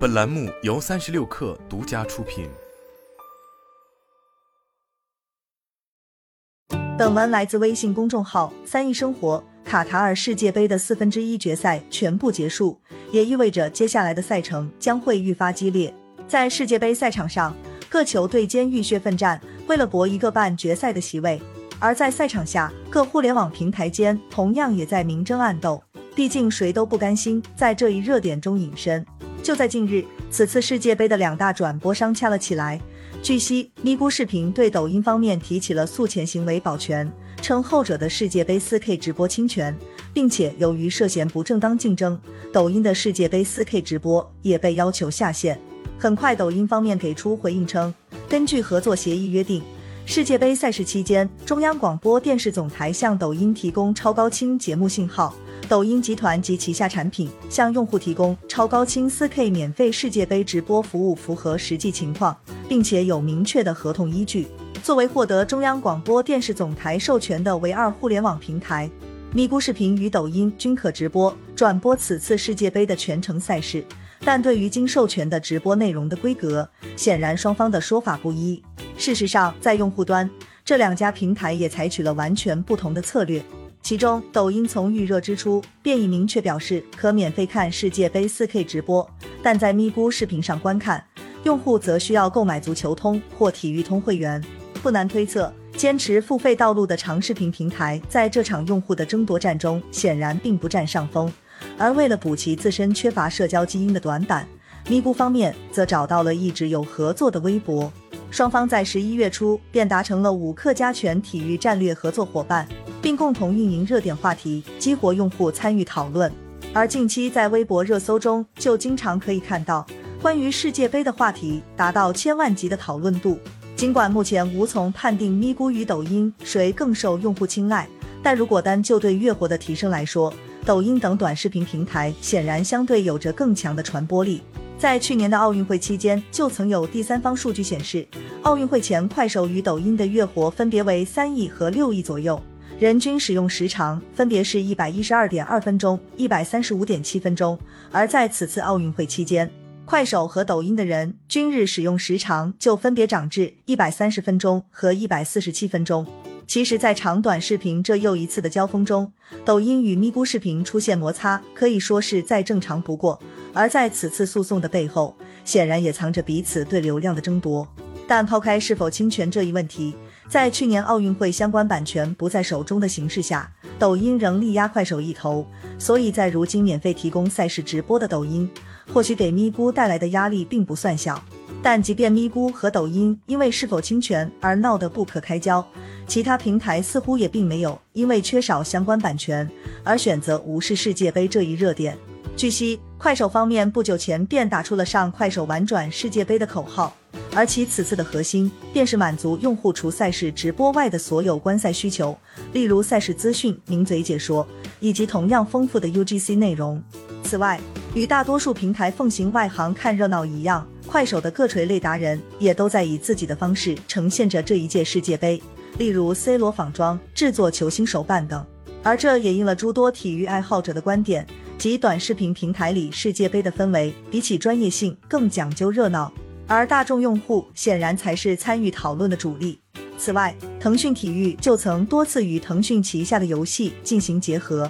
本栏目由三十六氪独家出品。本文来自微信公众号“三亿生活”。卡塔尔世界杯的四分之一决赛全部结束，也意味着接下来的赛程将会愈发激烈。在世界杯赛场上，各球队间浴血奋战，为了搏一个半决赛的席位；而在赛场下，各互联网平台间同样也在明争暗斗。毕竟谁都不甘心在这一热点中隐身。就在近日，此次世界杯的两大转播商掐了起来。据悉，咪咕视频对抖音方面提起了诉前行为保全，称后者的世界杯 4K 直播侵权，并且由于涉嫌不正当竞争，抖音的世界杯 4K 直播也被要求下线。很快，抖音方面给出回应称，根据合作协议约定，世界杯赛事期间，中央广播电视总台向抖音提供超高清节目信号。抖音集团及旗下产品向用户提供超高清 4K 免费世界杯直播服务，符合实际情况，并且有明确的合同依据。作为获得中央广播电视总台授权的唯二互联网平台，咪咕视频与抖音均可直播转播此次世界杯的全程赛事。但对于经授权的直播内容的规格，显然双方的说法不一。事实上，在用户端，这两家平台也采取了完全不同的策略。其中，抖音从预热之初便已明确表示可免费看世界杯 4K 直播，但在咪咕视频上观看，用户则需要购买足球通或体育通会员。不难推测，坚持付费道路的长视频平台在这场用户的争夺战中显然并不占上风。而为了补齐自身缺乏社交基因的短板，咪咕方面则找到了一直有合作的微博，双方在十一月初便达成了五克加权体育战略合作伙伴。并共同运营热点话题，激活用户参与讨论。而近期在微博热搜中，就经常可以看到关于世界杯的话题达到千万级的讨论度。尽管目前无从判定咪咕与抖音谁更受用户青睐，但如果单就对月活的提升来说，抖音等短视频平台显然相对有着更强的传播力。在去年的奥运会期间，就曾有第三方数据显示，奥运会前快手与抖音的月活分别为三亿和六亿左右。人均使用时长分别是一百一十二点二分钟、一百三十五点七分钟，而在此次奥运会期间，快手和抖音的人均日使用时长就分别涨至一百三十分钟和一百四十七分钟。其实，在长短视频这又一次的交锋中，抖音与咪咕视频出现摩擦，可以说是再正常不过。而在此次诉讼的背后，显然也藏着彼此对流量的争夺。但抛开是否侵权这一问题。在去年奥运会相关版权不在手中的形势下，抖音仍力压快手一头，所以在如今免费提供赛事直播的抖音，或许给咪咕带来的压力并不算小。但即便咪咕和抖音因为是否侵权而闹得不可开交，其他平台似乎也并没有因为缺少相关版权而选择无视世界杯这一热点。据悉，快手方面不久前便打出了上快手玩转世界杯的口号。而其此次的核心便是满足用户除赛事直播外的所有观赛需求，例如赛事资讯、名嘴解说以及同样丰富的 UGC 内容。此外，与大多数平台奉行外行看热闹一样，快手的各垂类达人也都在以自己的方式呈现着这一届世界杯，例如 C 罗仿妆、制作球星手办等。而这也应了诸多体育爱好者的观点，即短视频平台里世界杯的氛围比起专业性更讲究热闹。而大众用户显然才是参与讨论的主力。此外，腾讯体育就曾多次与腾讯旗下的游戏进行结合。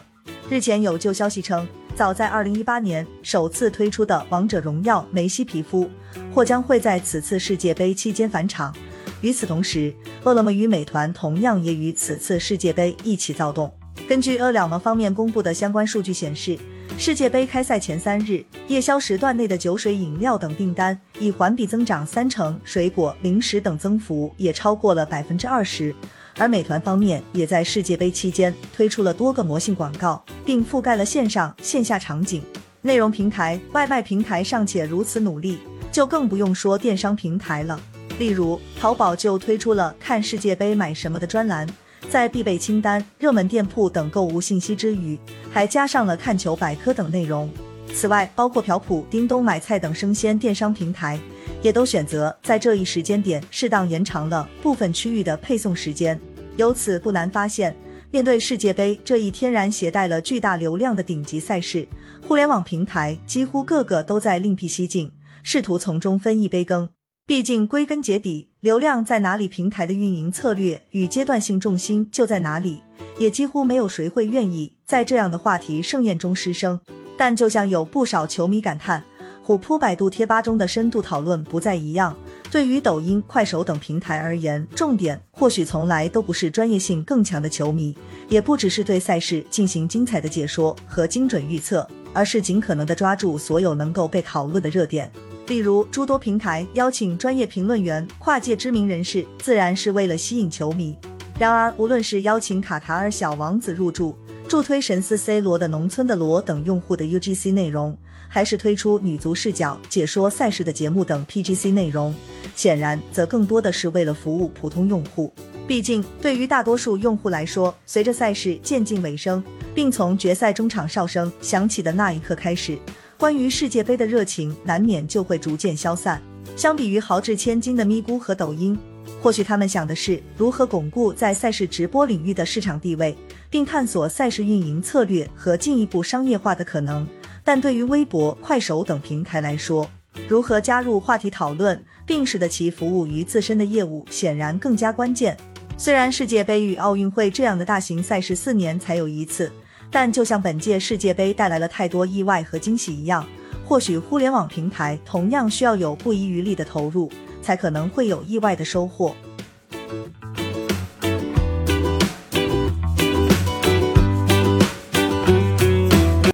日前有旧消息称，早在2018年首次推出的《王者荣耀》梅西皮肤或将会在此次世界杯期间返场。与此同时，饿了么与美团同样也与此次世界杯一起躁动。根据饿了么方面公布的相关数据显示。世界杯开赛前三日，夜宵时段内的酒水、饮料等订单已环比增长三成，水果、零食等增幅也超过了百分之二十。而美团方面也在世界杯期间推出了多个魔性广告，并覆盖了线上线下场景。内容平台、外卖平台尚且如此努力，就更不用说电商平台了。例如，淘宝就推出了看世界杯买什么的专栏。在必备清单、热门店铺等购物信息之余，还加上了看球百科等内容。此外，包括朴朴、叮咚买菜等生鲜电商平台，也都选择在这一时间点适当延长了部分区域的配送时间。由此不难发现，面对世界杯这一天然携带了巨大流量的顶级赛事，互联网平台几乎个个都在另辟蹊径，试图从中分一杯羹。毕竟归根结底，流量在哪里，平台的运营策略与阶段性重心就在哪里，也几乎没有谁会愿意在这样的话题盛宴中失声。但就像有不少球迷感叹，虎扑百度贴吧中的深度讨论不再一样。对于抖音、快手等平台而言，重点或许从来都不是专业性更强的球迷，也不只是对赛事进行精彩的解说和精准预测，而是尽可能的抓住所有能够被讨论的热点。例如，诸多平台邀请专业评论员、跨界知名人士，自然是为了吸引球迷。然而，无论是邀请卡塔尔小王子入驻，助推神似 C 罗的农村的罗等用户的 UGC 内容，还是推出女足视角解说赛事的节目等 PGC 内容。显然，则更多的是为了服务普通用户。毕竟，对于大多数用户来说，随着赛事渐近尾声，并从决赛中场哨声响起的那一刻开始，关于世界杯的热情难免就会逐渐消散。相比于豪掷千金的咪咕和抖音，或许他们想的是如何巩固在赛事直播领域的市场地位，并探索赛事运营策略和进一步商业化的可能。但对于微博、快手等平台来说，如何加入话题讨论？并使得其服务于自身的业务显然更加关键。虽然世界杯与奥运会这样的大型赛事四年才有一次，但就像本届世界杯带来了太多意外和惊喜一样，或许互联网平台同样需要有不遗余力的投入，才可能会有意外的收获。